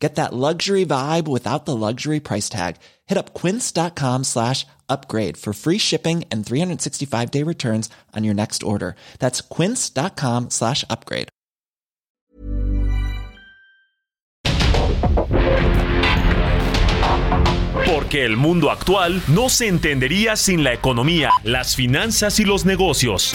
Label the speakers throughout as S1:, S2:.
S1: Get that luxury vibe without the luxury price tag. Hit up quince.com slash upgrade for free shipping and 365 day returns on your next order. That's quince.com slash upgrade.
S2: Porque el mundo actual no se entendería sin la economía, las finanzas y los negocios.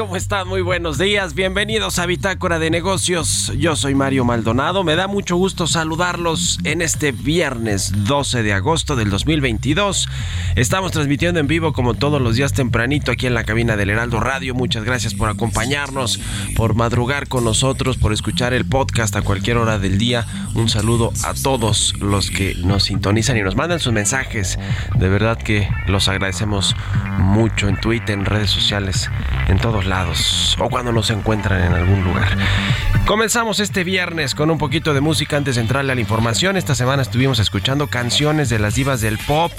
S3: of ¿Cómo están? Muy buenos días. Bienvenidos a Bitácora de Negocios. Yo soy Mario Maldonado. Me da mucho gusto saludarlos en este viernes 12 de agosto del 2022. Estamos transmitiendo en vivo como todos los días tempranito aquí en la cabina del Heraldo Radio. Muchas gracias por acompañarnos, por madrugar con nosotros, por escuchar el podcast a cualquier hora del día. Un saludo a todos los que nos sintonizan y nos mandan sus mensajes. De verdad que los agradecemos mucho en Twitter, en redes sociales, en todos lados o cuando nos encuentran en algún lugar. Comenzamos este viernes con un poquito de música antes de entrarle a la información. Esta semana estuvimos escuchando canciones de las divas del pop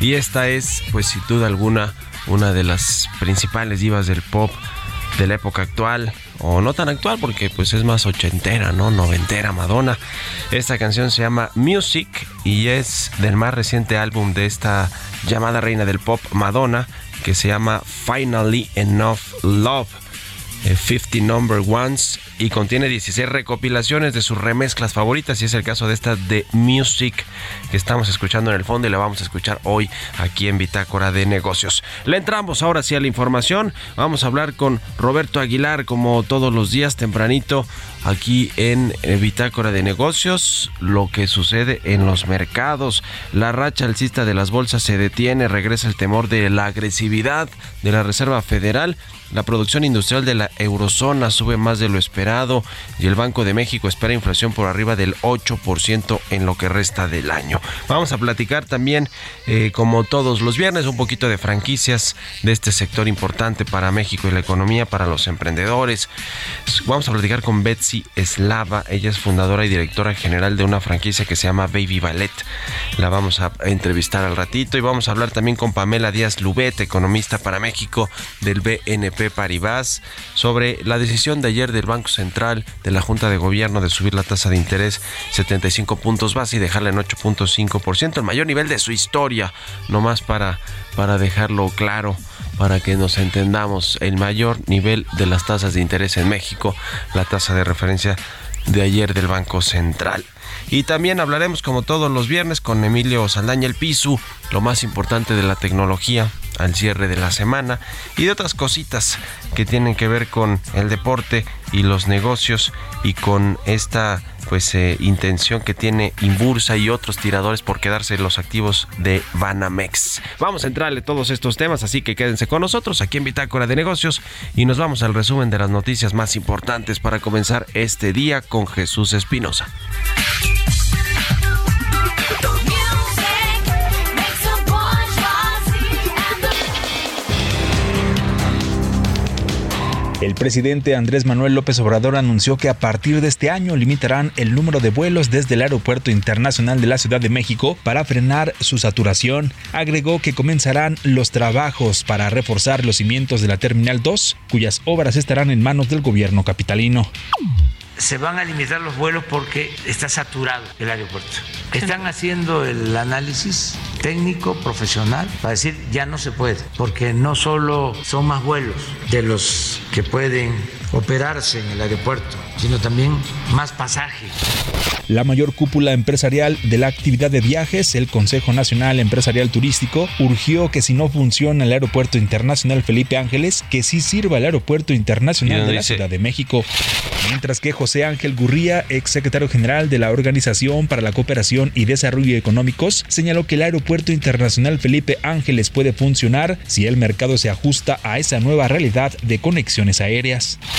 S3: y esta es, pues sin duda alguna, una de las principales divas del pop de la época actual o no tan actual porque pues es más ochentera, ¿no? Noventera, Madonna. Esta canción se llama Music y es del más reciente álbum de esta llamada reina del pop, Madonna, que se llama Finally Enough Love. 50 eh, Number Ones y contiene 16 recopilaciones de sus remezclas favoritas y es el caso de esta de Music que estamos escuchando en el fondo y la vamos a escuchar hoy aquí en Bitácora de Negocios. Le entramos ahora sí a la información, vamos a hablar con Roberto Aguilar como todos los días tempranito aquí en eh, Bitácora de Negocios, lo que sucede en los mercados, la racha alcista de las bolsas se detiene, regresa el temor de la agresividad de la Reserva Federal la producción industrial de la eurozona sube más de lo esperado y el Banco de México espera inflación por arriba del 8% en lo que resta del año. Vamos a platicar también, eh, como todos los viernes, un poquito de franquicias de este sector importante para México y la economía, para los emprendedores. Vamos a platicar con Betsy Eslava. Ella es fundadora y directora general de una franquicia que se llama Baby Ballet. La vamos a entrevistar al ratito y vamos a hablar también con Pamela Díaz Lubet, economista para México del BNP Paribas sobre la decisión de ayer del Banco Central de la Junta de Gobierno de subir la tasa de interés 75 puntos base y dejarla en 8.5%, el mayor nivel de su historia, nomás para, para dejarlo claro para que nos entendamos el mayor nivel de las tasas de interés en México, la tasa de referencia de ayer del Banco Central. Y también hablaremos como todos los viernes con Emilio Saldaña el Pisu, lo más importante de la tecnología al cierre de la semana y de otras cositas que tienen que ver con el deporte y los negocios y con esta pues eh, intención que tiene Inbursa y otros tiradores por quedarse los activos de Banamex. Vamos a entrarle todos estos temas, así que quédense con nosotros aquí en Bitácora de Negocios y nos vamos al resumen de las noticias más importantes para comenzar este día con Jesús Espinosa.
S4: El presidente Andrés Manuel López Obrador anunció que a partir de este año limitarán el número de vuelos desde el Aeropuerto Internacional de la Ciudad de México para frenar su saturación. Agregó que comenzarán los trabajos para reforzar los cimientos de la Terminal 2, cuyas obras estarán en manos del gobierno capitalino
S5: se van a limitar los vuelos porque está saturado el aeropuerto. Están haciendo el análisis técnico, profesional, para decir ya no se puede, porque no solo son más vuelos de los que pueden operarse en el aeropuerto, sino también más pasaje.
S4: La mayor cúpula empresarial de la actividad de viajes, el Consejo Nacional Empresarial Turístico, urgió que si no funciona el Aeropuerto Internacional Felipe Ángeles, que sí sirva el Aeropuerto Internacional de la Ciudad de México. Mientras que José Ángel Gurría, ex secretario general de la Organización para la Cooperación y Desarrollo Económicos, señaló que el Aeropuerto Internacional Felipe Ángeles puede funcionar si el mercado se ajusta a esa nueva realidad de conexiones aéreas.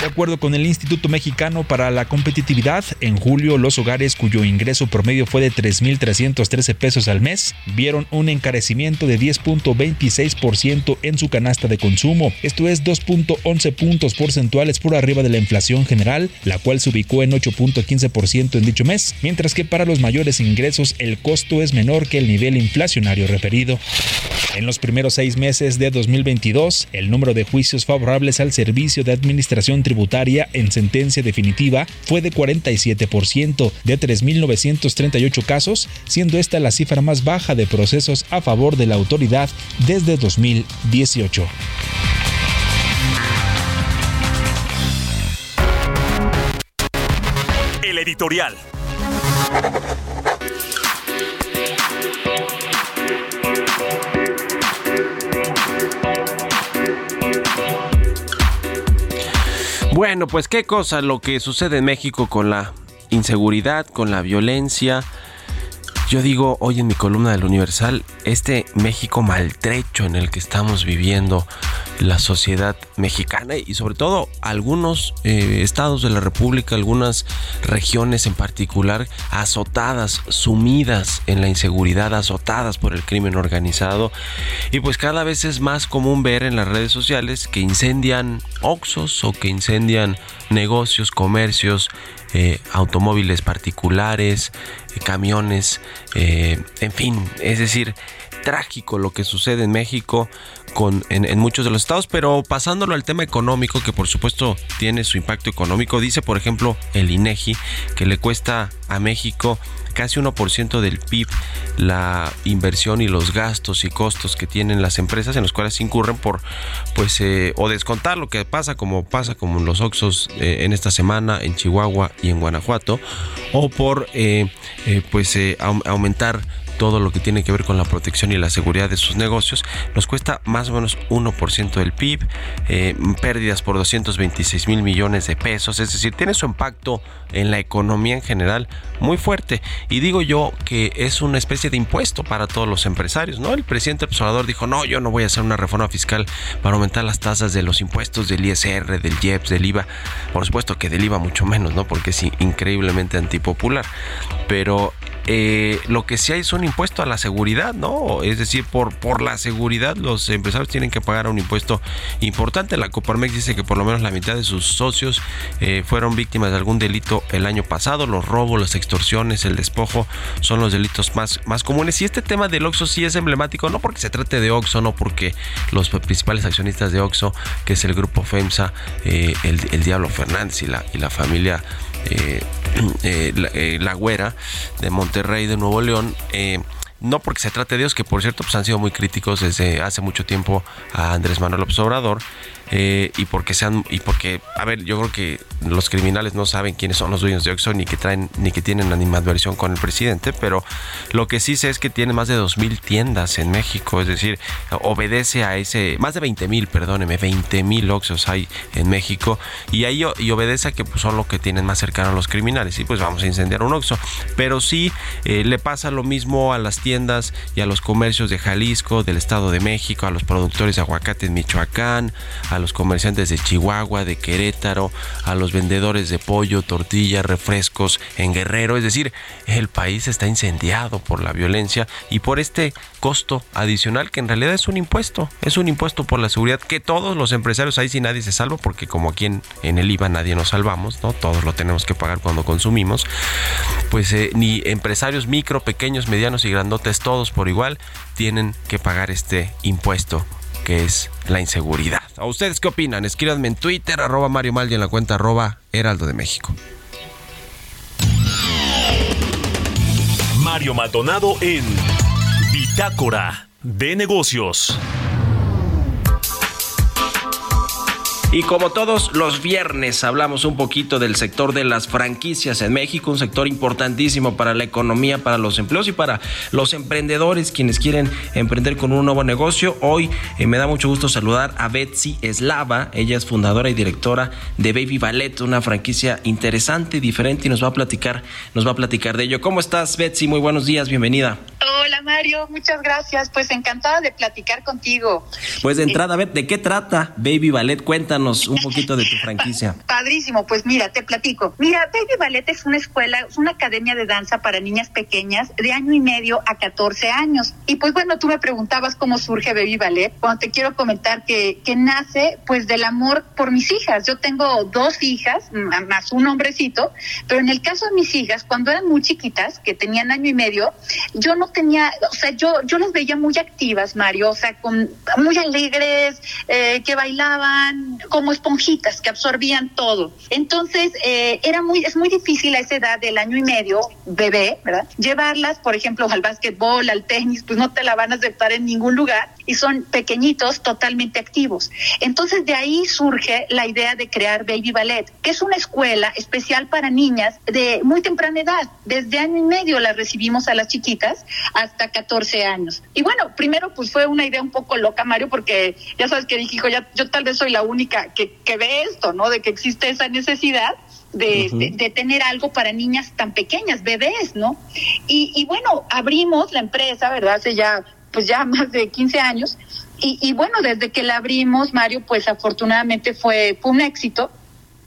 S4: De acuerdo con el Instituto Mexicano para la Competitividad, en julio los hogares cuyo ingreso promedio fue de 3.313 pesos al mes vieron un encarecimiento de 10.26% en su canasta de consumo. Esto es 2.11 puntos porcentuales por arriba de la inflación general, la cual se ubicó en 8.15% en dicho mes, mientras que para los mayores ingresos el costo es menor que el nivel inflacionario referido. En los primeros seis meses de 2022, el número de juicios favorables al servicio de administración tributaria en sentencia definitiva fue de 47%, de 3.938 casos, siendo esta la cifra más baja de procesos a favor de la autoridad desde 2018.
S2: El editorial.
S3: Bueno, pues qué cosa lo que sucede en México con la inseguridad, con la violencia. Yo digo hoy en mi columna del Universal, este México maltrecho en el que estamos viviendo la sociedad mexicana y sobre todo algunos eh, estados de la República, algunas regiones en particular azotadas, sumidas en la inseguridad, azotadas por el crimen organizado. Y pues cada vez es más común ver en las redes sociales que incendian oxos o que incendian negocios, comercios, eh, automóviles particulares, eh, camiones, en fin, es decir, trágico lo que sucede en México con, en, muchos de los estados, pero pasándolo al tema económico, que por supuesto tiene su impacto económico, dice por ejemplo el INEGI que le cuesta a México casi 1% del PIB la inversión y los gastos y costos que tienen las empresas en los cuales incurren por pues eh, o descontar lo que pasa como pasa como los Oxos eh, en esta semana en Chihuahua y en Guanajuato o por eh, pues aumentar todo lo que tiene que ver con la protección y la seguridad de sus negocios, nos cuesta más o menos 1% del PIB, eh, pérdidas por 226 mil millones de pesos, es decir, tiene su impacto en la economía en general muy fuerte. Y digo yo que es una especie de impuesto para todos los empresarios, ¿no? El presidente observador dijo, no, yo no voy a hacer una reforma fiscal para aumentar las tasas de los impuestos del ISR, del IEPS, del IVA. Por supuesto que del IVA mucho menos, ¿no? Porque es increíblemente antipopular. Pero eh, lo que sí hay es un impuesto a la seguridad, ¿no? Es decir, por, por la seguridad los empresarios tienen que pagar un impuesto importante. La Coparmex dice que por lo menos la mitad de sus socios eh, fueron víctimas de algún delito el año pasado. Los robos, las extorsiones, el despojo son los delitos más, más comunes. Y este tema del Oxxo sí es emblemático, no porque se trate de Oxxo, no porque los principales accionistas de Oxxo, que es el grupo FEMSA, eh, el, Diablo Fernández y la, y la familia eh, eh, la, Güera de Monterrey, de Nuevo León, no porque se trate de ellos, que por cierto pues, han sido muy críticos desde hace mucho tiempo a Andrés Manuel López Obrador, eh, y porque sean y porque a ver yo creo que los criminales no saben quiénes son los dueños de Oxxo ni que traen ni que tienen animadversión con el presidente pero lo que sí sé es que tiene más de dos mil tiendas en México es decir obedece a ese más de 20 mil perdóneme 20 mil Oxxos hay en México y ahí y obedece a que pues, son los que tienen más cercano a los criminales y pues vamos a incendiar un Oxxo. Pero sí eh, le pasa lo mismo a las tiendas y a los comercios de Jalisco del Estado de México a los productores de aguacate en Michoacán a los comerciantes de Chihuahua, de Querétaro, a los vendedores de pollo, tortillas, refrescos en Guerrero. Es decir, el país está incendiado por la violencia y por este costo adicional que en realidad es un impuesto. Es un impuesto por la seguridad que todos los empresarios, ahí sí nadie se salva, porque como aquí en, el IVA nadie nos salvamos, ¿no? Todos lo tenemos que pagar cuando consumimos. Pues eh, ni empresarios micro, pequeños, medianos y grandotes, todos por igual, tienen que pagar este impuesto que es la inseguridad. ¿A ustedes qué opinan? Escríbanme en Twitter, arroba Mario Maldi en la cuenta arroba Heraldo de México.
S2: Mario Maldonado en Bitácora de Negocios.
S3: Y como todos los viernes hablamos un poquito del sector de las franquicias en México, un sector importantísimo para la economía, para los empleos y para los emprendedores quienes quieren emprender con un nuevo negocio. Hoy eh, me da mucho gusto saludar a Betsy Eslava, ella es fundadora y directora de Baby Ballet, una franquicia interesante, diferente y nos va a platicar, nos va a platicar de ello. ¿Cómo estás, Betsy? Muy buenos días, bienvenida.
S6: Hola Mario, muchas gracias. Pues encantada de platicar contigo.
S3: Pues de entrada, ¿de qué trata Baby Ballet? Cuéntanos un poquito de tu franquicia.
S6: Padrísimo, pues mira, te platico. Mira, Baby Ballet es una escuela, es una academia de danza para niñas pequeñas de año y medio a 14 años. Y pues bueno, tú me preguntabas cómo surge Baby Ballet. Cuando te quiero comentar que, que nace pues del amor por mis hijas. Yo tengo dos hijas, más un hombrecito, pero en el caso de mis hijas, cuando eran muy chiquitas, que tenían año y medio, yo no tenía, o sea, yo, yo las veía muy activas, Mario, o sea, con, muy alegres, eh, que bailaban, como esponjitas que absorbían todo. Entonces, eh, era muy, es muy difícil a esa edad del año y medio, bebé, ¿verdad? Llevarlas, por ejemplo, al básquetbol, al tenis, pues no te la van a aceptar en ningún lugar y son pequeñitos, totalmente activos. Entonces, de ahí surge la idea de crear Baby Ballet, que es una escuela especial para niñas de muy temprana edad. Desde año y medio las recibimos a las chiquitas hasta 14 años. Y bueno, primero pues fue una idea un poco loca, Mario, porque ya sabes que dije, hijo, ya, yo tal vez soy la única que, ve esto, ¿no? De que existe esa necesidad de, de, tener algo para niñas tan pequeñas, bebés, ¿no? Y, y, bueno, abrimos la empresa, ¿verdad? Hace ya, pues ya más de 15 años. Y, y bueno, desde que la abrimos, Mario, pues afortunadamente fue, fue un éxito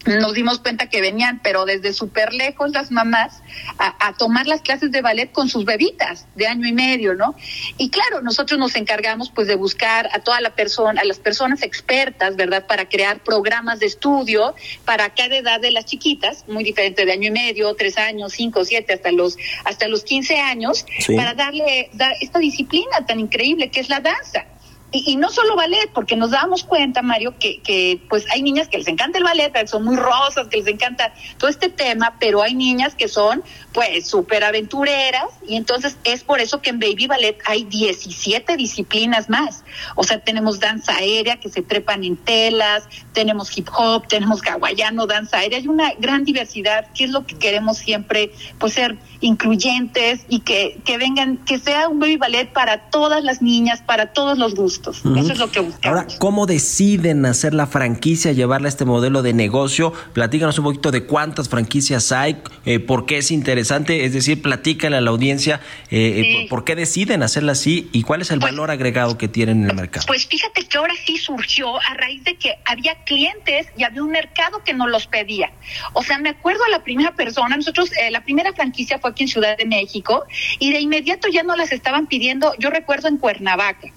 S6: nos dimos cuenta que venían, pero desde súper lejos las mamás, a, tomar las clases de ballet con sus bebitas de año y medio, ¿no? Y claro, nosotros nos encargamos pues de buscar a toda la persona, a las personas expertas, ¿verdad? Para crear programas de estudio para cada edad de las chiquitas, muy diferente de año y medio, tres años, cinco, siete, hasta los, hasta los quince años, para darle dar esta disciplina tan increíble que es la danza. Y, no solo ballet, porque nos damos cuenta, Mario, que, que pues hay niñas que les encanta el ballet, que son muy rosas, que les encanta todo este tema, pero hay niñas que son pues súper aventureras y entonces es por eso que en Baby Ballet hay 17 disciplinas más. O sea, tenemos danza aérea que se trepan en telas, tenemos hip hop, tenemos hawaiano, danza aérea, hay una gran diversidad, que es lo que queremos siempre, pues ser incluyentes y que, que vengan, que sea un Baby Ballet para todas las niñas, para todos los gustos. Eso es lo que buscamos.
S3: Ahora, ¿cómo deciden hacer la franquicia, llevarla a este modelo de negocio? Platícanos un poquito de cuántas franquicias hay, eh, por qué es interesante, es decir, platícale a la audiencia eh, por, qué deciden hacerla así y cuál es el pues valor agregado que tienen en el mercado.
S6: Pues fíjate que ahora sí surgió a raíz de que había clientes y había un mercado que nos los pedía. O sea, me acuerdo a la primera persona, nosotros, la primera franquicia fue aquí en Ciudad de México y de inmediato ya no las estaban pidiendo, yo recuerdo en Cuernavaca.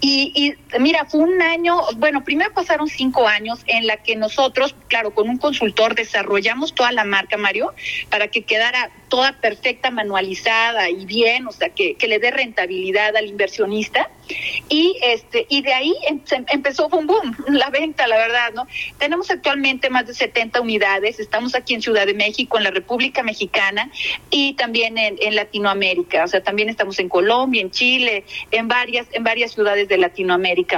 S6: Y, y, mira, fue un año, bueno, primero pasaron cinco años en la que nosotros, claro, con un consultor desarrollamos toda la marca, Mario, para que quedara toda perfecta, manualizada y bien, o sea, que, que le dé rentabilidad al inversionista. Y este y de ahí em, empezó boom boom la venta, la verdad, ¿no? Tenemos actualmente más de 70 unidades, estamos aquí en Ciudad de México, en la República Mexicana y también en, en Latinoamérica, o sea, también estamos en Colombia, en Chile, en varias en varias ciudades de Latinoamérica,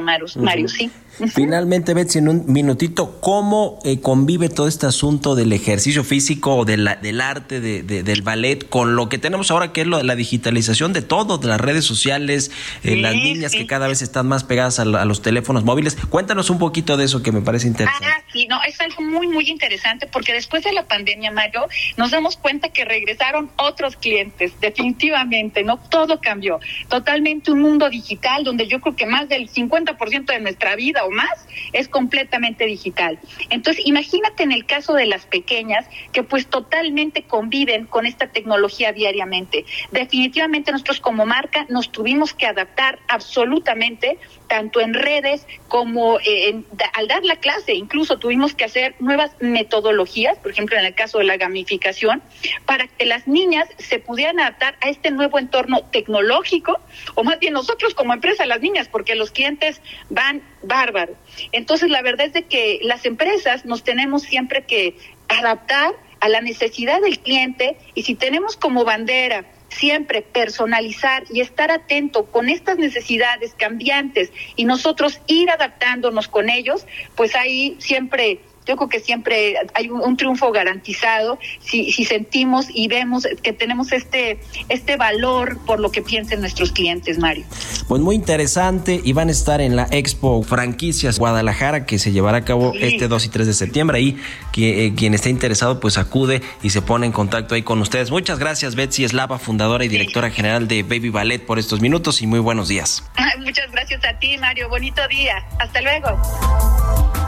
S6: Mario, Mario sí.
S3: Finalmente, Betsy, en un minutito, ¿cómo eh, convive todo este asunto del ejercicio físico o del arte, de, del ballet, con lo que tenemos ahora, que es lo, la digitalización de todo, de las redes sociales, eh, las niñas que cada vez están más pegadas a, los teléfonos móviles? Cuéntanos un poquito de eso que me parece interesante.
S6: Ah, sí, no, es algo muy, muy interesante porque después de la pandemia, Mario, nos damos cuenta que regresaron otros clientes, definitivamente, ¿no? Todo cambió. Totalmente un mundo digital donde yo creo que más del 50% de nuestra vida más, es completamente digital. Entonces, imagínate en el caso de las pequeñas que pues totalmente conviven con esta tecnología diariamente. Definitivamente nosotros como marca nos tuvimos que adaptar absolutamente tanto en redes como eh, al dar la clase, incluso tuvimos que hacer nuevas metodologías, por ejemplo en el caso de la gamificación, para que las niñas se pudieran adaptar a este nuevo entorno tecnológico, o más bien nosotros como empresa, las niñas, porque los clientes van bárbaro. Entonces la verdad es de que las empresas nos tenemos siempre que adaptar a la necesidad del cliente y si tenemos como bandera siempre personalizar y estar atento con estas necesidades cambiantes y nosotros ir adaptándonos con ellos, pues ahí siempre yo creo que siempre hay un, triunfo garantizado si, si, sentimos y vemos que tenemos este, este valor por lo que piensen nuestros clientes, Mario.
S3: Pues muy interesante y van a estar en la Expo Franquicias Guadalajara que se llevará a cabo este 2 y 3 de septiembre. Ahí que, eh, quien esté interesado pues acude y se pone en contacto ahí con ustedes. Muchas gracias Betsy Eslava, fundadora y directora general de Baby Ballet por estos minutos y muy buenos días.
S6: Muchas gracias a ti Mario, bonito día. Hasta luego.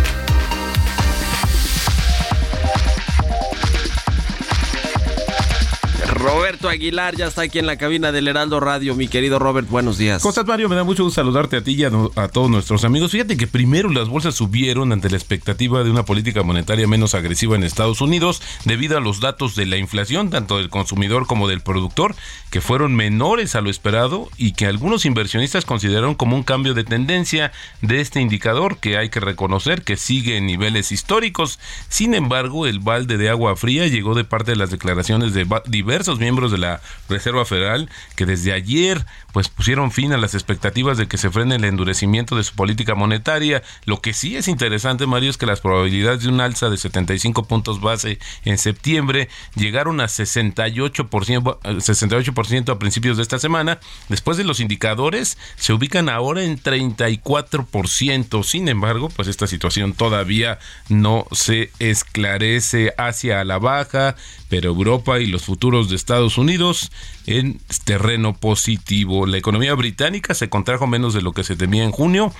S3: Roberto Aguilar ya está aquí en la cabina del Heraldo Radio. Mi querido Robert, buenos días.
S7: Cosas Mario? Me da mucho gusto saludarte a ti y a, todos nuestros amigos. Fíjate que primero las bolsas subieron ante la expectativa de una política monetaria menos agresiva en Estados Unidos debido a los datos de la inflación, tanto del consumidor como del productor, que fueron menores a lo esperado y que algunos inversionistas consideraron como un cambio de tendencia de este indicador que hay que reconocer que sigue en niveles históricos. Sin embargo, el balde de agua fría llegó de parte de las declaraciones de diversos miembros de la Reserva Federal que desde ayer pues pusieron fin a las expectativas de que se frene el endurecimiento de su política monetaria. Lo que sí es interesante, Mario, es que las probabilidades de un alza de 75 puntos base en septiembre llegaron a 68%, 68 a principios de esta semana. Después de los indicadores, se ubican ahora en 34%. Sin embargo, pues esta situación todavía no se esclarece hacia la baja, pero Europa y los futuros de Estados Unidos en terreno positivo. La economía británica se contrajo menos de lo que se temía en junio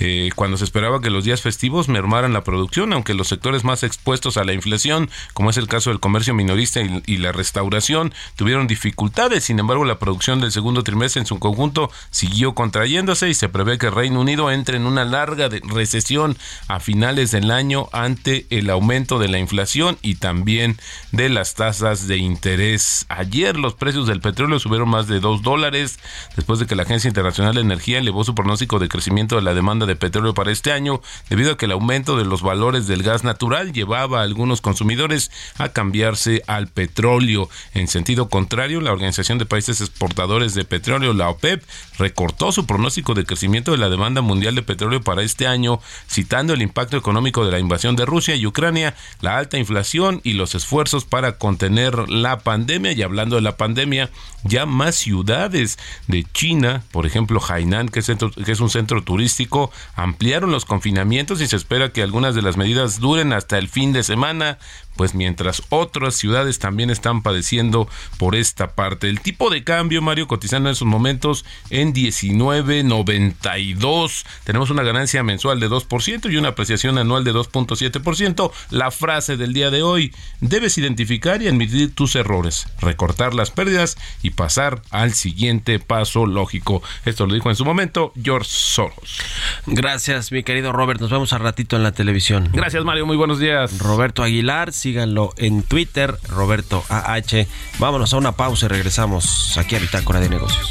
S7: eh, cuando se esperaba que los días festivos mermaran la producción, aunque los sectores más expuestos a la inflación, como es el caso del comercio minorista y, la restauración, tuvieron dificultades. Sin embargo, la producción del segundo trimestre en su conjunto siguió contrayéndose y se prevé que Reino Unido entre en una larga recesión a finales del año ante el aumento de la inflación y también de las tasas de interés. Ayer los precios del petróleo subieron más de 2 dólares después de que la Agencia Internacional de Energía elevó su pronóstico de crecimiento de la demanda de petróleo para este año debido a que el aumento de los valores del gas natural llevaba a algunos consumidores a cambiarse al petróleo. En sentido contrario, la Organización de Países Exportadores de Petróleo, la OPEP, recortó su pronóstico de crecimiento de la demanda mundial de petróleo para este año, citando el impacto económico de la invasión de Rusia y Ucrania, la alta inflación y los esfuerzos para contener la pandemia. Y hablando de la pandemia, ya más ciudades de China, por ejemplo Hainan, que es, que es un centro turístico, ampliaron los confinamientos y se espera que algunas de las medidas duren hasta el fin de semana pues mientras otras ciudades también están padeciendo por esta parte. El tipo de cambio, Mario, cotizando en esos momentos en 19.92. Tenemos una ganancia mensual de 2% y una apreciación anual de 2.7%. La frase del día de hoy, debes identificar y admitir tus errores, recortar las pérdidas y pasar al siguiente paso lógico. Esto lo dijo en su momento George Soros.
S3: Gracias, mi querido Robert. Nos vemos al ratito en la televisión.
S7: Gracias, Mario. Muy buenos días.
S3: Roberto Aguilar síganlo en Twitter, Roberto AH. Vámonos a una pausa y regresamos aquí a Bitácora de Negocios.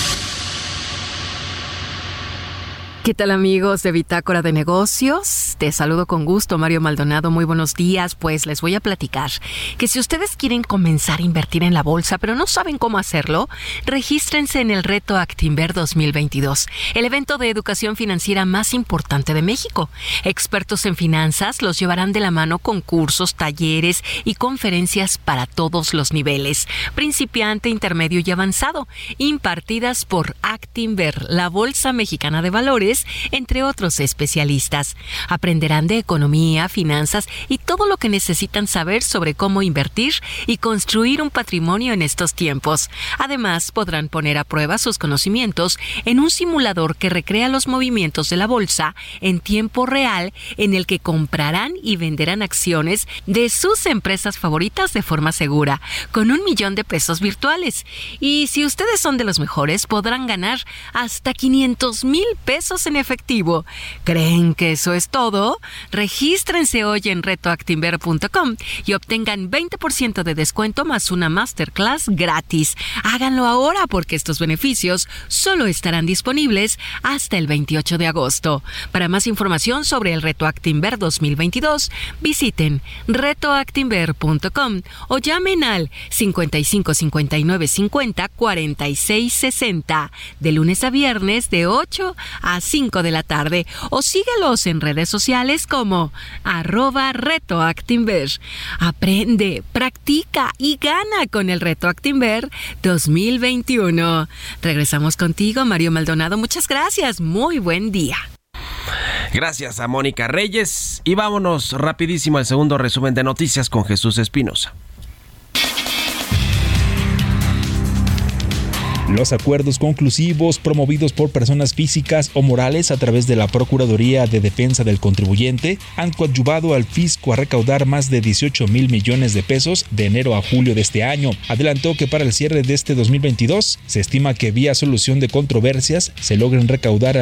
S8: ¿Qué tal amigos de Bitácora de Negocios? Te saludo con gusto, Mario Maldonado. Muy buenos días. Pues les voy a platicar que si ustedes quieren comenzar a invertir en la bolsa, pero no saben cómo hacerlo, regístrense en el reto Actinver 2022, el evento de educación financiera más importante de México. Expertos en finanzas los llevarán de la mano con cursos, talleres y conferencias para todos los niveles, principiante, intermedio y avanzado, impartidas por Actinver, la Bolsa Mexicana de Valores entre otros especialistas. Aprenderán de economía, finanzas y todo lo que necesitan saber sobre cómo invertir y construir un patrimonio en estos tiempos. Además, podrán poner a prueba sus conocimientos en un simulador que recrea los movimientos de la bolsa en tiempo real en el que comprarán y venderán acciones de sus empresas favoritas de forma segura, con un millón de pesos virtuales. Y si ustedes son de los mejores, podrán ganar hasta 500 mil pesos en efectivo. ¿Creen que eso es todo? Regístrense hoy en retoactimber.com y obtengan 20% de descuento más una masterclass gratis. Háganlo ahora porque estos beneficios solo estarán disponibles hasta el 28 de agosto. Para más información sobre el Reto Actimber 2022, visiten retoactimber.com o llamen al 55 59 50 46 60 de lunes a viernes de 8 a 5 de la tarde o síguelos en redes sociales como arroba reto Aprende, practica y gana con el reto Actinver 2021. Regresamos contigo, Mario Maldonado. Muchas gracias. Muy buen día.
S3: Gracias a Mónica Reyes y vámonos rapidísimo al segundo resumen de noticias con Jesús Espinosa.
S4: Los acuerdos conclusivos promovidos por personas físicas o morales a través de la Procuraduría de Defensa del Contribuyente han coadyuvado al fisco a recaudar más de 18 mil millones de pesos de enero a julio de este año. Adelantó que para el cierre de este 2022 se estima que vía solución de controversias se logren recaudar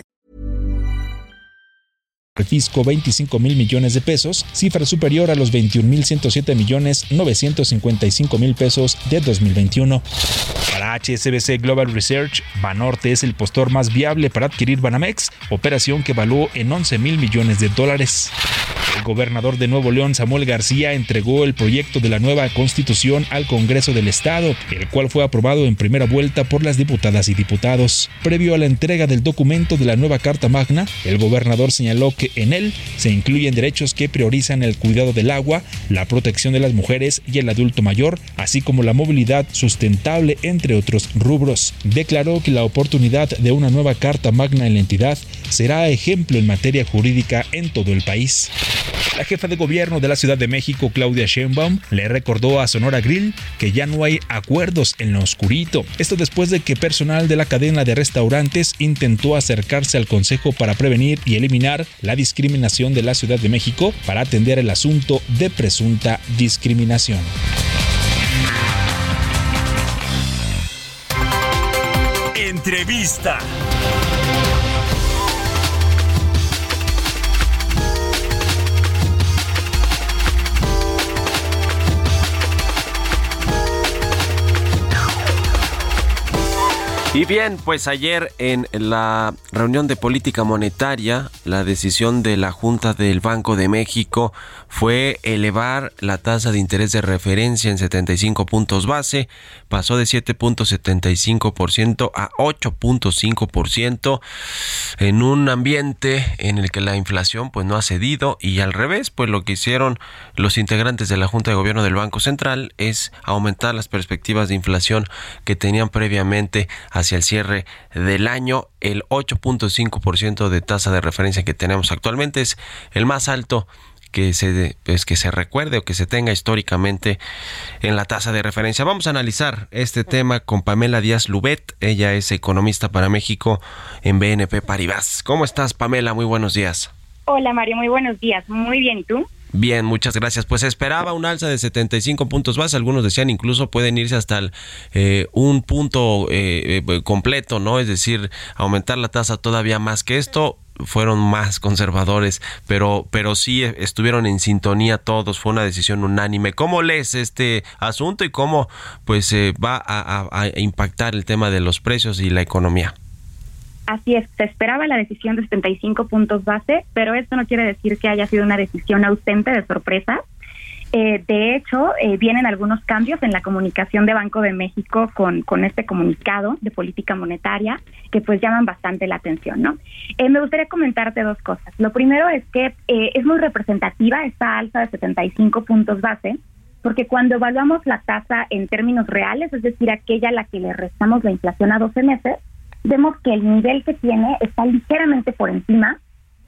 S4: Fisco 25 mil millones de pesos, cifra superior a los 21 mil 107 millones 955 mil pesos de 2021. Para HSBC Global Research, Banorte es el postor más viable para adquirir Banamex, operación que evaluó en 11 mil millones de dólares. Gobernador de Nuevo León, Samuel García, entregó el proyecto de la nueva constitución al Congreso del Estado, el cual fue aprobado en primera vuelta por las diputadas y diputados. Previo a la entrega del documento de la nueva Carta Magna, el gobernador señaló que en él se incluyen derechos que priorizan el cuidado del agua, la protección de las mujeres y el adulto mayor, así como la movilidad sustentable, entre otros rubros. Declaró que la oportunidad de una nueva Carta Magna en la entidad será ejemplo en materia jurídica en todo el país. La jefa de gobierno de la Ciudad de México, Claudia Sheinbaum, le recordó a Sonora Grill que ya no hay acuerdos en lo oscurito. Esto después de que personal de la cadena de restaurantes intentó acercarse al Consejo para prevenir y eliminar la discriminación de la Ciudad de México para atender el asunto de presunta discriminación.
S2: Entrevista.
S3: Y bien, pues ayer en la reunión de política monetaria, la decisión de la Junta del Banco de México fue elevar la tasa de interés de referencia en 75 puntos base, pasó de 7.75% a 8.5% en un ambiente en el que la inflación pues no ha cedido y al revés, pues lo que hicieron los integrantes de la Junta de Gobierno del Banco Central es aumentar las perspectivas de inflación que tenían previamente hacia el cierre del año. El 8.5% de tasa de referencia que tenemos actualmente es el más alto que se, pues, que se recuerde o que se tenga históricamente en la tasa de referencia. Vamos a analizar este tema con Pamela Díaz Lubet. Ella es economista para México en BNP Paribas. ¿Cómo estás, Pamela? Muy buenos días.
S9: Hola, Mario. Muy buenos días. Muy bien. ¿Y tú?
S3: Bien, muchas gracias. Pues esperaba un alza de 75 puntos base. Algunos decían incluso pueden irse hasta el, eh, un punto eh, eh, completo, ¿no? Es decir, aumentar la tasa todavía más que esto fueron más conservadores, pero, pero sí estuvieron en sintonía todos, fue una decisión unánime. ¿Cómo lees este asunto y cómo pues va a, impactar el tema de los precios y la economía?
S9: Así es, se esperaba la decisión de 75 puntos base, pero esto no quiere decir que haya sido una decisión ausente de sorpresa. Eh, de hecho, eh, vienen algunos cambios en la comunicación de Banco de México con, este comunicado de política monetaria que pues llaman bastante la atención, ¿no? Eh, me gustaría comentarte dos cosas. Lo primero es que es muy representativa esta alza de 75 puntos base, porque cuando evaluamos la tasa en términos reales, es decir, aquella a la que le restamos la inflación a 12 meses, vemos que el nivel que tiene está ligeramente por encima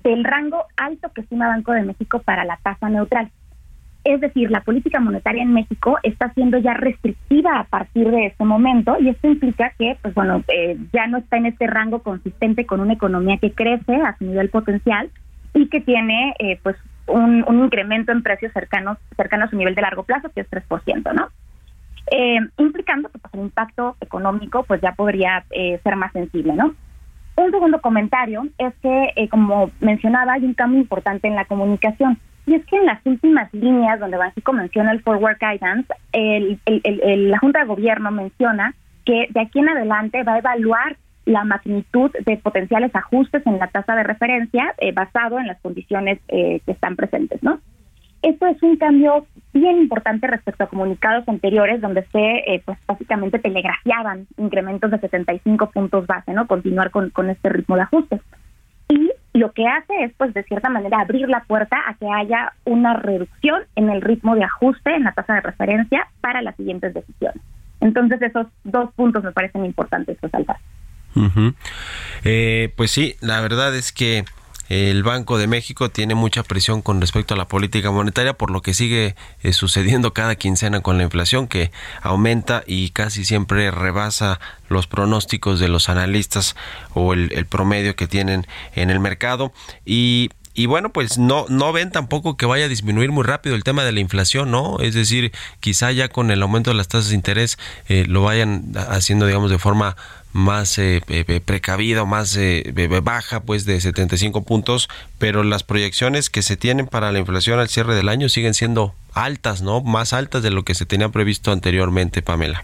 S9: del rango alto que estima Banco de México para la tasa neutral. Es decir, la política monetaria en México está siendo ya restrictiva a partir de este momento y esto implica que, pues bueno, eh, ya no está en este rango consistente con una economía que crece a su nivel potencial y que tiene, eh, pues, un, incremento en precios cercanos cercanos a su nivel de largo plazo, que es 3%, ¿no? Eh, implicando que pues, el impacto económico pues ya podría ser más sensible, ¿no? Un segundo comentario es que, como mencionaba, hay un cambio importante en la comunicación. Y es que en las últimas líneas donde Banxico menciona el Forward Guidance, el, la Junta de Gobierno menciona que de aquí en adelante va a evaluar la magnitud de potenciales ajustes en la tasa de referencia eh, basado en las condiciones eh, que están presentes, ¿no? Esto es un cambio bien importante respecto a comunicados anteriores donde se, eh, pues básicamente telegrafiaban incrementos de 75 puntos base, ¿no? Continuar con, con este ritmo de ajustes y lo que hace es, pues, de cierta manera, abrir la puerta a que haya una reducción en el ritmo de ajuste en la tasa de referencia para las siguientes decisiones. Entonces, esos dos puntos me parecen importantes resaltar.
S3: eh, pues sí, la verdad es que el Banco de México tiene mucha presión con respecto a la política monetaria, por lo que sigue eh, sucediendo cada quincena con la inflación que aumenta y casi siempre rebasa los pronósticos de los analistas o el, promedio que tienen en el mercado. Y y bueno, pues no, no ven tampoco que vaya a disminuir muy rápido el tema de la inflación, ¿no? Es decir, quizá ya con el aumento de las tasas de interés eh, lo vayan haciendo, digamos, de forma más eh, precavida o más baja, pues de 75 puntos, pero las proyecciones que se tienen para la inflación al cierre del año siguen siendo altas, ¿no? Más altas de lo que se tenía previsto anteriormente, Pamela.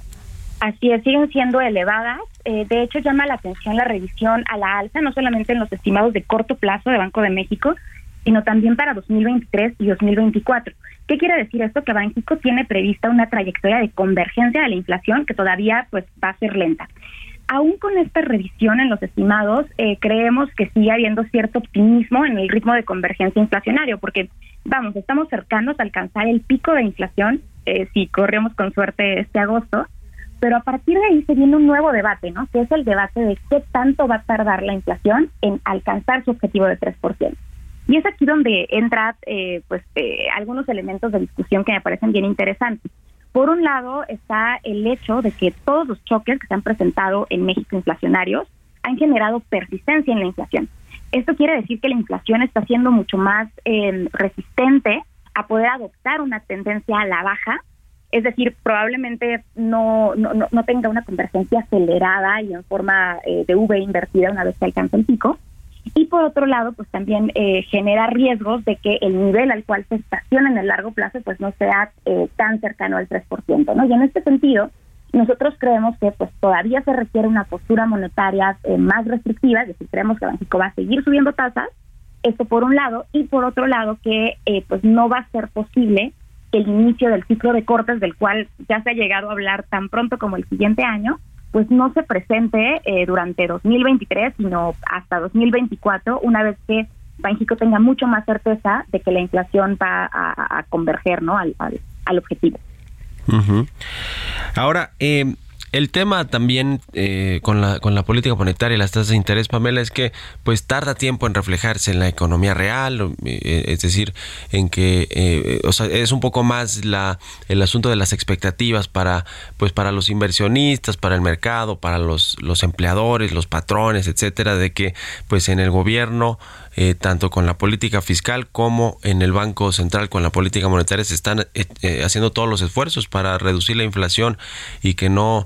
S9: Así es, siguen siendo elevadas. Eh, de hecho, llama la atención la revisión a la alza, no solamente en los estimados de corto plazo de Banco de México, sino también para 2023 y 2024. ¿Qué quiere decir esto? Que Banxico tiene prevista una trayectoria de convergencia de la inflación que todavía pues va a ser lenta. Aún con esta revisión en los estimados, eh, creemos que sigue habiendo cierto optimismo en el ritmo de convergencia inflacionario, porque vamos, estamos cercanos a alcanzar el pico de inflación eh, si corremos con suerte este agosto, pero a partir de ahí se viene un nuevo debate, ¿no? Que es el debate de qué tanto va a tardar la inflación en alcanzar su objetivo de 3%. Y es aquí donde entra eh, pues eh, algunos elementos de discusión que me parecen bien interesantes. Por un lado está el hecho de que todos los choques que se han presentado en México inflacionarios han generado persistencia en la inflación. Esto quiere decir que la inflación está siendo mucho más eh, resistente a poder adoptar una tendencia a la baja es decir, probablemente no, no, no tenga una convergencia acelerada y en forma eh, de V invertida una vez que alcance el pico. Y por otro lado, pues también eh, genera riesgos de que el nivel al cual se estaciona en el largo plazo pues no sea eh, tan cercano al 3%, ¿no? Y en este sentido, nosotros creemos que pues todavía se requiere una postura monetaria más restrictiva, es decir, creemos que México va a seguir subiendo tasas, esto por un lado, y por otro lado que pues no va a ser posible el inicio del ciclo de cortes, del cual ya se ha llegado a hablar tan pronto como el siguiente año, pues no se presente eh, durante 2023, sino hasta 2024, una vez que Banxico tenga mucho más certeza de que la inflación va a, converger ¿no? al, al, objetivo.
S3: Ahora, eh, el tema también eh, con, la, con la política monetaria y las tasas de interés, Pamela, es que pues tarda tiempo en reflejarse en la economía real, eh, es decir, en que eh, o sea, es un poco más la, el asunto de las expectativas para pues para los inversionistas, para el mercado, para los, los empleadores, los patrones, etcétera, de que pues en el gobierno eh, tanto con la política fiscal como en el Banco Central con la política monetaria se están eh, eh, haciendo todos los esfuerzos para reducir la inflación y que no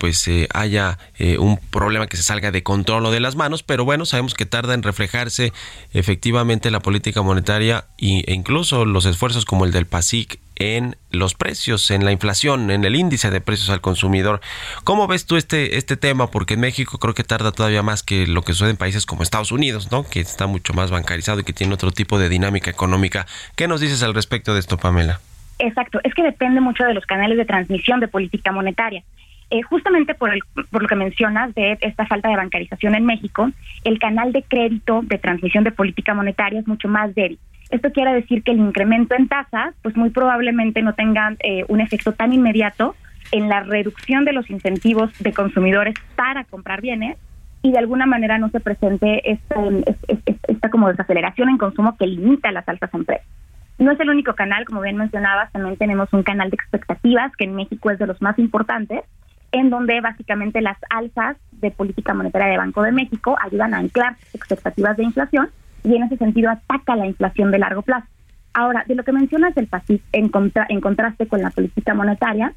S3: pues haya un problema que se salga de control o de las manos, pero bueno, sabemos que tarda en reflejarse efectivamente la política monetaria e incluso los esfuerzos como el del PASIC en los precios, en la inflación, en el índice de precios al consumidor. ¿Cómo ves tú este, este tema? Porque en México creo que tarda todavía más que lo que sucede en países como Estados Unidos, ¿no? Que está mucho más bancarizado y que tiene otro tipo de dinámica económica. ¿Qué nos dices al respecto de esto, Pamela?
S9: Exacto, es que depende mucho de los canales de transmisión de política monetaria. Eh, justamente por, el, por lo que mencionas de esta falta de bancarización en México, el canal de crédito de transmisión de política monetaria es mucho más débil. Esto quiere decir que el incremento en tasas, pues muy probablemente no tenga eh, un efecto tan inmediato en la reducción de los incentivos de consumidores para comprar bienes y de alguna manera no se presente esta, esta como desaceleración en consumo que limita las altas en precios. No es el único canal, como bien mencionabas, también tenemos un canal de expectativas que en México es de los más importantes, en donde básicamente las alzas de política monetaria de Banco de México ayudan a anclar expectativas de inflación y en ese sentido ataca la inflación de largo plazo. Ahora, de lo que mencionas del PASIC en, en contraste con la política monetaria,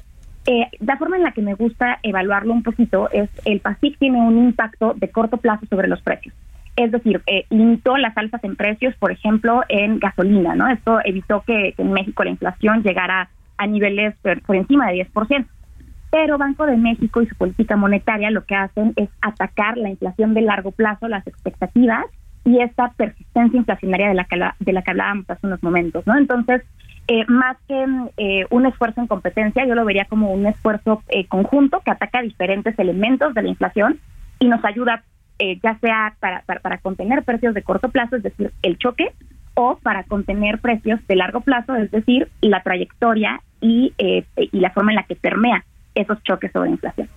S9: eh, la forma en la que me gusta evaluarlo un poquito es el PASIC tiene un impacto de corto plazo sobre los precios. Es decir, eh, limitó las alzas en precios, por ejemplo, en gasolina, ¿no? Esto evitó que, en México la inflación llegara a niveles por, encima de 10%. Pero Banco de México y su política monetaria lo que hacen es atacar la inflación de largo plazo, las expectativas, y esta persistencia inflacionaria de la que, de la que hablábamos hace unos momentos, ¿no? Entonces, eh, más que eh, un esfuerzo en competencia, yo lo vería como un esfuerzo eh, conjunto que ataca diferentes elementos de la inflación y nos ayuda ya sea para, para, contener precios de corto plazo, es decir, el choque, o para contener precios de largo plazo, es decir, la trayectoria y, y la forma en la que permea esos choques sobre inflación.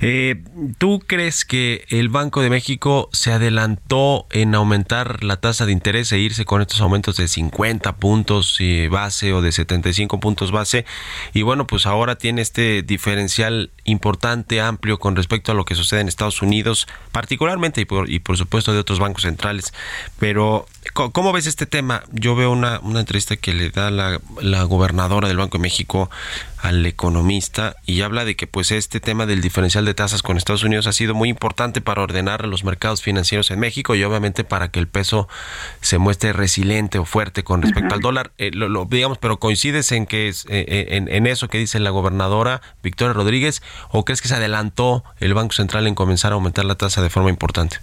S3: Eh, ¿Tú crees que el Banco de México se adelantó en aumentar la tasa de interés e irse con estos aumentos de 50 puntos base o de 75 puntos base? Y bueno, pues ahora tiene este diferencial importante, amplio con respecto a lo que sucede en Estados Unidos, particularmente y por, y por supuesto de otros bancos centrales. Pero, ¿cómo ves este tema? Yo veo una, una entrevista que le da la, la gobernadora del Banco de México al economista y habla de que pues este tema del diferencial de tasas con Estados Unidos ha sido muy importante para ordenar los mercados financieros en México y obviamente para que el peso se muestre resiliente o fuerte con respecto al dólar. Eh, lo, digamos, pero coincides en que es, eh, eh, en, en, eso que dice la gobernadora Victoria Rodríguez o crees que se adelantó el Banco Central en comenzar a aumentar la tasa de forma importante?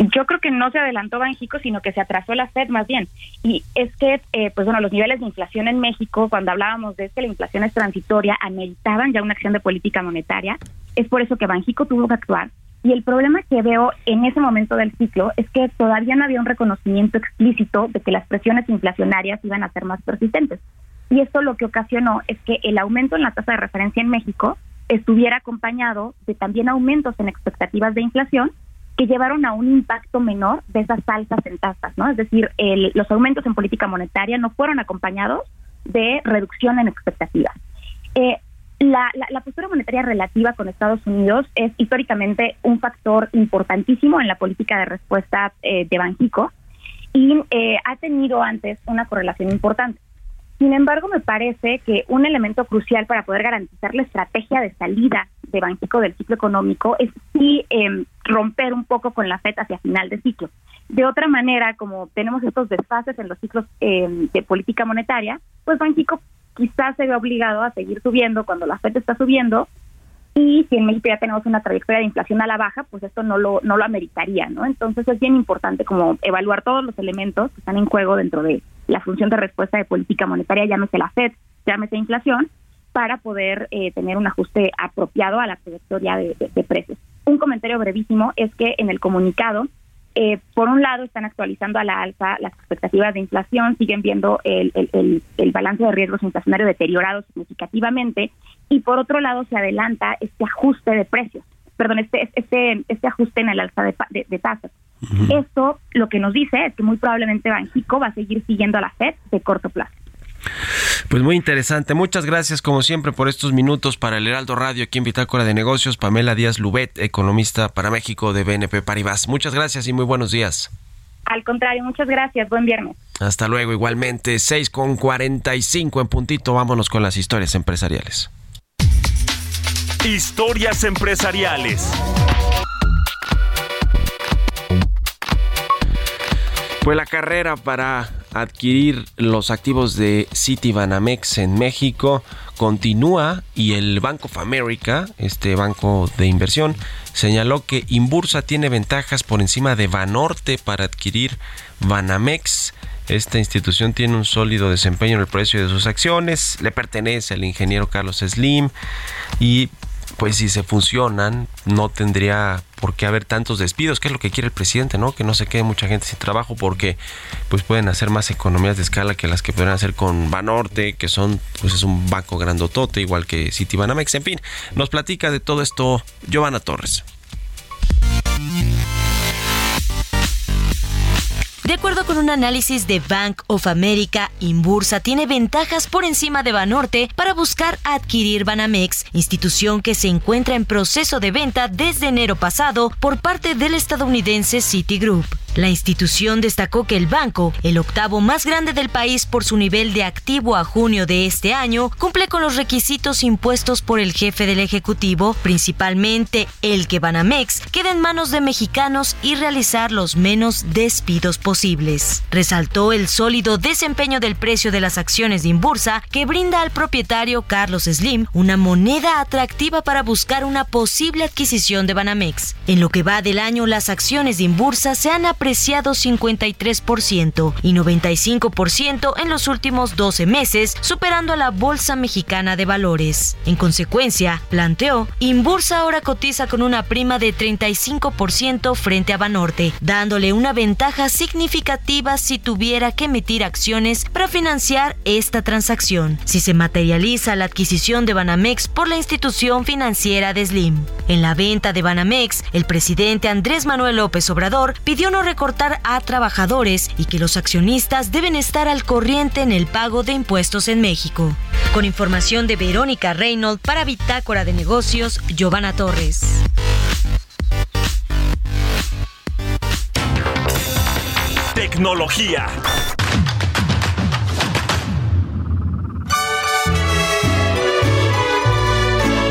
S9: Yo creo que no se adelantó Banjico, sino que se atrasó la Fed más bien. Y es que, eh, pues bueno, los niveles de inflación en México, cuando hablábamos de que la inflación es transitoria, ameritaban ya una acción de política monetaria. Es por eso que Banjico tuvo que actuar. Y el problema que veo en ese momento del ciclo es que todavía no había un reconocimiento explícito de que las presiones inflacionarias iban a ser más persistentes. Y esto lo que ocasionó es que el aumento en la tasa de referencia en México estuviera acompañado de también aumentos en expectativas de inflación que llevaron a un impacto menor de esas alzas en tasas, ¿no? Es decir, los aumentos en política monetaria no fueron acompañados de reducción en expectativas. Eh, la, postura monetaria relativa con Estados Unidos es históricamente un factor importantísimo en la política de respuesta eh, de Banjico y eh, ha tenido antes una correlación importante. Sin embargo, me parece que un elemento crucial para poder garantizar la estrategia de salida de Banxico del ciclo económico es sí em, romper un poco con la FED hacia final de ciclo. De otra manera, como tenemos estos desfases en los ciclos em, de política monetaria, pues Banxico quizás se ve obligado a seguir subiendo cuando la FED está subiendo y si en México ya tenemos una trayectoria de inflación a la baja, pues esto no lo, no lo ameritaría, ¿no? Entonces es bien importante como evaluar todos los elementos que están en juego dentro de la función de respuesta de política monetaria, llámese la FED, llámese inflación, para poder eh, tener un ajuste apropiado a la trayectoria de, precios. Un comentario brevísimo es que en el comunicado eh, por un lado, están actualizando a la alza las expectativas de inflación, siguen viendo el, el, el, balance de riesgos inflacionarios deteriorado significativamente, y por otro lado se adelanta este ajuste de precios, perdón, este, este, este ajuste en el alza de, de, tasas. Esto lo que nos dice es que muy probablemente Banxico va a seguir siguiendo a la FED de corto plazo.
S3: Pues muy interesante. Muchas gracias, como siempre, por estos minutos para el Heraldo Radio aquí en Bitácora de Negocios. Pamela Díaz Lubet, economista para México de BNP Paribas. Muchas gracias y muy buenos días.
S9: Al contrario, muchas gracias. Buen viernes.
S3: Hasta luego, igualmente. 6 con 45 en puntito. Vámonos con las historias empresariales.
S2: Historias empresariales.
S3: Pues la carrera para adquirir los activos de Citibanamex en México continúa y el Bank of America, este banco de inversión, señaló que Inbursa tiene ventajas por encima de Banorte para adquirir Banamex. Esta institución tiene un sólido desempeño en el precio de sus acciones, le pertenece al ingeniero Carlos Slim y pues si se funcionan, no tendría por qué haber tantos despidos, que es lo que quiere el presidente, ¿no? Que no se quede mucha gente sin trabajo porque pues pueden hacer más economías de escala que las que pueden hacer con Banorte, que son pues es un banco grandotote igual que Citibanamex, en fin, nos platica de todo esto Giovanna Torres.
S10: De acuerdo con un análisis de Bank of America, Inbursa tiene ventajas por encima de Banorte para buscar adquirir Banamex, institución que se encuentra en proceso de venta desde enero pasado por parte del estadounidense Citigroup. La institución destacó que el banco, el octavo más grande del país por su nivel de activo a junio de este año, cumple con los requisitos impuestos por el jefe del Ejecutivo, principalmente el que Banamex quede en manos de mexicanos y realizar los menos despidos posibles. Resaltó el sólido desempeño del precio de las acciones de Inbursa que brinda al propietario Carlos Slim una moneda atractiva para buscar una posible adquisición de Banamex. En lo que va del año, las acciones de Inbursa se han apreciado
S8: apreciado 53% y 95% en los últimos 12 meses, superando a la Bolsa Mexicana de Valores. En consecuencia, planteó, Inbursa ahora cotiza con una prima de 35% frente a Banorte, dándole una ventaja significativa si tuviera que emitir acciones para financiar esta transacción, si se materializa la adquisición de Banamex por la institución financiera de Slim. En la venta de Banamex, el presidente Andrés Manuel López Obrador pidió no recortar a trabajadores y que los accionistas deben estar al corriente en el pago de impuestos en México. Con información de Verónica Reynolds para Bitácora de Negocios, Giovanna Torres.
S2: Tecnología.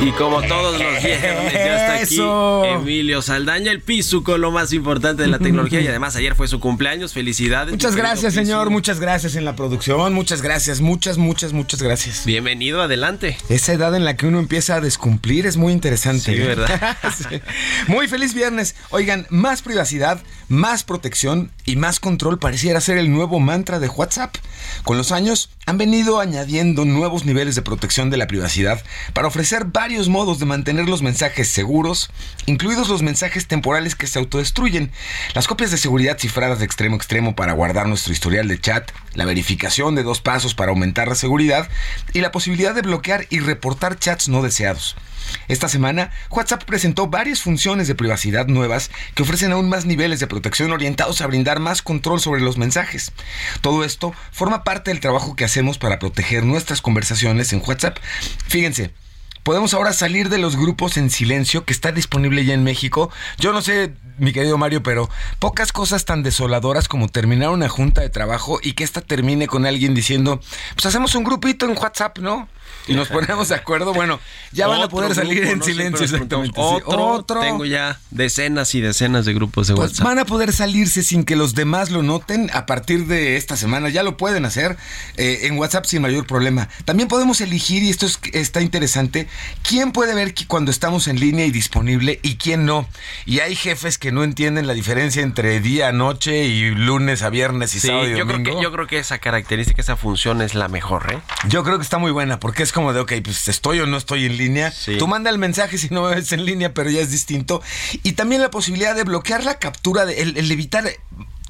S3: Y como todos los viernes, ya está aquí Emilio Saldaña, el con lo más importante de la tecnología. Y además, ayer fue su cumpleaños. Felicidades.
S11: Muchas gracias, señor. Muchas gracias en la producción. Muchas gracias. Muchas, muchas, muchas gracias.
S3: Bienvenido, adelante.
S11: Esa edad en la que uno empieza a descumplir es muy interesante.
S3: Sí, ¿verdad?
S11: Muy feliz viernes. Oigan, más privacidad, más protección y más control pareciera ser el nuevo mantra de WhatsApp. Con los años han venido añadiendo nuevos niveles de protección de la privacidad para ofrecer varios modos de mantener los mensajes seguros, incluidos los mensajes temporales que se autodestruyen, las copias de seguridad cifradas de extremo a extremo para guardar nuestro historial de chat, la verificación de dos pasos para aumentar la seguridad y la posibilidad de bloquear y reportar chats no deseados. Esta semana, WhatsApp presentó varias funciones de privacidad nuevas que ofrecen aún más niveles de protección orientados a brindar más control sobre los mensajes. Todo esto forma parte del trabajo que hacemos para proteger nuestras conversaciones en WhatsApp. Fíjense, podemos ahora salir de los grupos en silencio que está disponible ya en México. Yo no sé, mi querido Mario, pero pocas cosas tan desoladoras como terminar una junta de trabajo y que esta termine con alguien diciendo, pues hacemos un grupito en WhatsApp, ¿no? y nos ponemos de acuerdo, bueno, ya van a poder salir en silencio exactamente.
S3: Otro, Tengo ya decenas y decenas de grupos de pues WhatsApp.
S11: Van a poder salirse sin que los demás lo noten a partir de esta semana. Ya lo pueden hacer eh, en WhatsApp sin mayor problema. También podemos elegir, y esto está interesante, quién puede ver cuando estamos en línea y disponible y quién no. Y hay jefes que no entienden la diferencia entre día, noche y lunes a viernes y sábado y
S3: yo Creo que, yo creo que esa característica, esa función es la mejor, ¿eh?
S11: Yo creo que está muy buena porque es como de, ok, pues estoy o no estoy en línea. Tú manda el mensaje si no me ves en línea, pero ya es distinto. Y también la posibilidad de bloquear la captura, de, el, evitar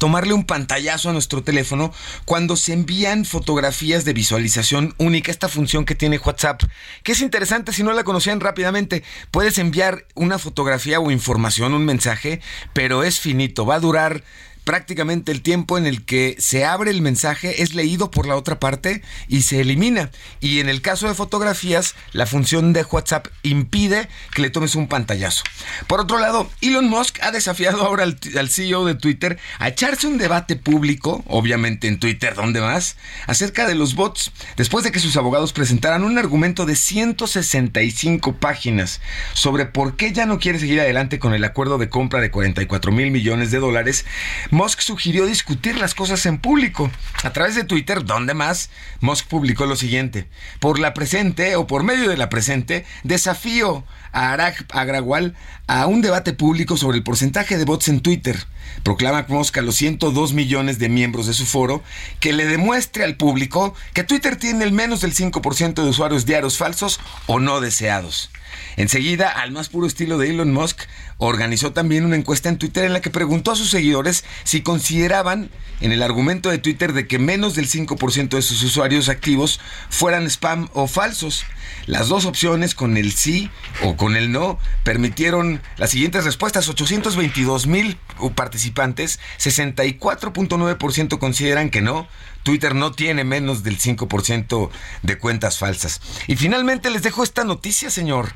S11: tomarle un pantallazo a nuestro teléfono cuando se envían fotografías de visualización única, esta función que tiene WhatsApp, que es interesante si no la conocían rápidamente. Puedes enviar una fotografía o información, un mensaje, pero es finito, va a durar prácticamente el tiempo en el que se abre el mensaje es leído por la otra parte y se elimina. Y en el caso de fotografías, la función de WhatsApp impide que le tomes un pantallazo. Por otro lado, Elon Musk ha desafiado ahora al, CEO de Twitter a echarse un debate público, obviamente en Twitter, ¿dónde más?, acerca de los bots, después de que sus abogados presentaran un argumento de 165 páginas sobre por qué ya no quiere seguir adelante con el acuerdo de compra de 44 mil millones de dólares Musk sugirió discutir las cosas en público. A través de Twitter, ¿dónde más? Musk publicó lo siguiente. Por la presente o por medio de la presente, desafío a Arag Agrawal a un debate público sobre el porcentaje de bots en Twitter. Proclama Musk a los 102 millones de miembros de su foro que le demuestre al público que Twitter tiene el menos del 5% de usuarios diarios falsos o no deseados. Enseguida, al más puro estilo de Elon Musk, organizó también una encuesta en Twitter en la que preguntó a sus seguidores si consideraban en el argumento de Twitter de que menos del 5% de sus usuarios activos fueran spam o falsos. Las dos opciones con el sí o con el no permitieron las siguientes respuestas. 822 mil participantes, 64.9% consideran que no. Twitter no tiene menos del 5% de cuentas falsas. Y finalmente les dejo esta noticia, señor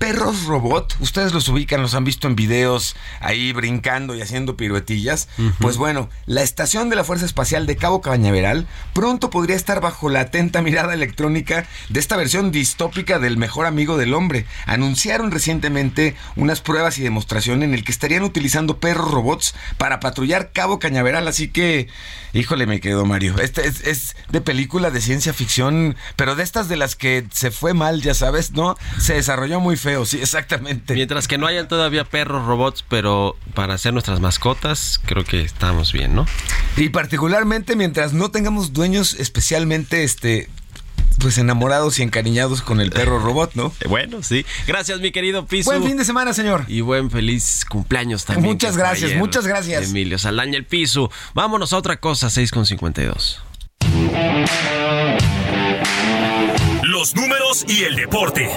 S11: perros robot, ustedes los ubican, los han visto en videos ahí brincando y haciendo piruetillas. Pues bueno, la estación de la Fuerza Espacial de Cabo Cañaveral pronto podría estar bajo la atenta mirada electrónica de esta versión distópica del mejor amigo del hombre. Anunciaron recientemente unas pruebas y demostración en el que estarían utilizando perros robots para patrullar Cabo Cañaveral, así que, híjole, me quedó Mario. Este es, es de película de ciencia ficción, pero de estas de las que se fue mal, ya sabes, ¿no? Se desarrolló muy feo feo, sí, exactamente.
S3: Mientras que no hayan todavía perros, robots, pero para ser nuestras mascotas, creo que estamos bien, ¿no?
S11: Y particularmente mientras no tengamos dueños especialmente este pues enamorados y encariñados con el perro robot, ¿no?
S3: Bueno, sí. Gracias, mi querido Piso.
S11: Buen fin de semana, señor.
S3: Y buen feliz cumpleaños también.
S11: Muchas gracias, muchas gracias.
S3: Emilio Saldaña, el Piso. Vámonos a otra cosa, 6.52.
S2: Los números y el deporte.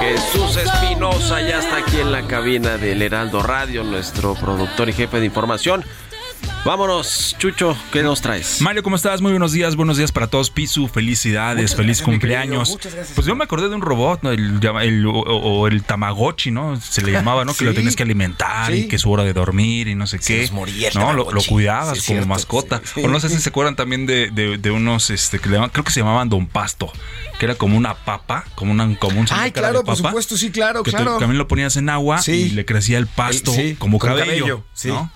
S3: Jesús Espinosa ya está aquí en la cabina del Heraldo Radio, nuestro productor y jefe de información. Vámonos, Chucho, ¿qué nos traes?
S4: Mario, ¿cómo estás? Muy buenos días, buenos días para todos. Pisu, felicidades, feliz cumpleaños. Pues yo me acordé de un robot, ¿no? El, o, el Tamagotchi, ¿no? Se le llamaba, ¿no? Que lo tenías que alimentar y que es hora de dormir y no sé qué. ¿No? Lo, cuidabas como mascota. O no sé si se acuerdan también de, unos, este, que le llamaban, creo que se llamaban Don Pasto, que era como una papa, como, una, como un
S11: Ay, claro, por supuesto, sí, claro,
S4: que
S11: claro.
S4: también lo ponías en agua y le crecía el pasto como cabello, ¿no?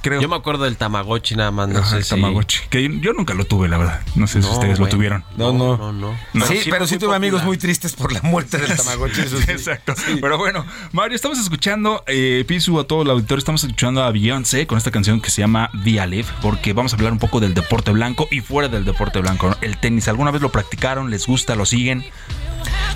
S4: Creo.
S3: Yo me acuerdo del Tamagotchi nada más, no sé
S4: el Tamagotchi. Que yo, nunca lo tuve, la verdad. No sé si ustedes lo tuvieron.
S11: No, no. no, Sí, pero sí tuve amigos muy tristes por la muerte del Tamagotchi.
S4: Exacto. Pero bueno, Mario, estamos escuchando, eh, Pisu, a todo el auditorio, estamos escuchando a Beyoncé con esta canción que se llama Via Live, porque vamos a hablar un poco del deporte blanco y fuera del deporte blanco. El tenis, ¿alguna vez lo practicaron? ¿Les gusta? ¿Lo siguen?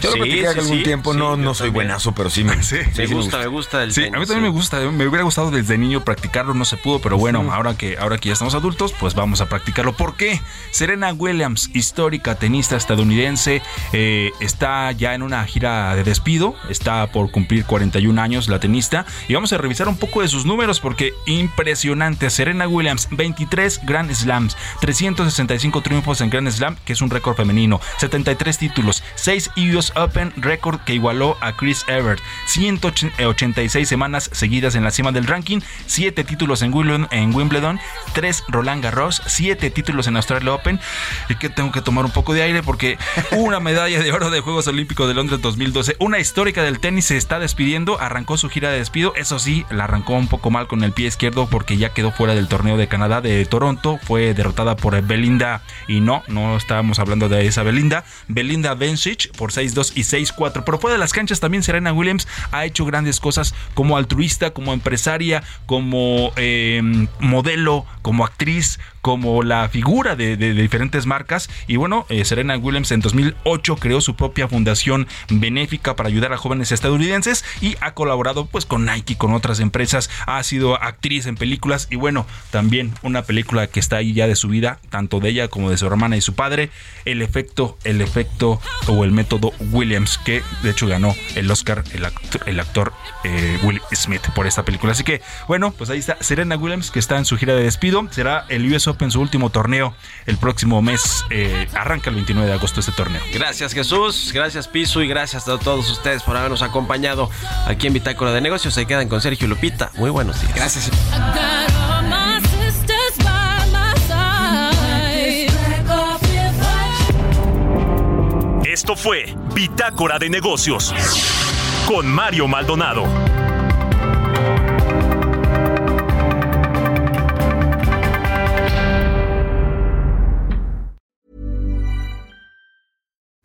S11: Yo lo practiqué hace algún tiempo, no, no soy buenazo, pero sí me,
S3: me, gusta, me gusta el
S4: Sí, a mí también me gusta, me hubiera gustado desde niño practicarlo, no se pudo, pero bueno, ahora que ahora que ya estamos adultos, pues vamos a practicarlo. ¿Por qué? Serena Williams, histórica tenista estadounidense, eh, está ya en una gira de despido, está por cumplir 41 años la tenista y vamos a revisar un poco de sus números porque impresionante. Serena Williams, 23 Grand Slams, 365 triunfos en Grand Slam, que es un récord femenino, 73 títulos, 6 US Open, récord que igualó a Chris Evert. 186 semanas seguidas en la cima del ranking, 7 títulos en Wimbledon, 3 Roland Garros, 7 títulos en Australia Open. Y que tengo que tomar un poco de aire porque una medalla de oro de Juegos Olímpicos de Londres 2012, una histórica del tenis se está despidiendo, arrancó su gira de despido, eso sí, la arrancó un poco mal con el pie izquierdo porque ya quedó fuera del torneo de Canadá de Toronto, fue derrotada por Belinda y no, no estábamos hablando de esa Belinda, Belinda Bencic por 6-2 y 6-4. Pero fuera de las canchas también Serena Williams ha hecho grandes cosas como altruista, como empresaria, como eh, modelo, como actriz, como la figura de, diferentes marcas. Y bueno, eh, Serena Williams en 2008 creó su propia fundación benéfica para ayudar a jóvenes estadounidenses y ha colaborado pues con Nike, con otras empresas. Ha sido actriz en películas y bueno, también una película que está ahí ya de su vida, tanto de ella como de su hermana y su padre. El efecto, el efecto o el método Williams, que de hecho ganó el Oscar el actor, el actor eh, Will Smith por esta película. Así que bueno, pues ahí está Serena Williams que está en su gira de despido. Será el US su último torneo el próximo mes. Eh, arranca el 29 de agosto este torneo.
S3: Gracias Jesús, gracias Piso y gracias a todos ustedes por habernos acompañado aquí en Bitácora de Negocios. Se quedan con Sergio Lupita. Muy buenos días.
S11: Gracias.
S2: Esto fue Bitácora de Negocios con Mario Maldonado.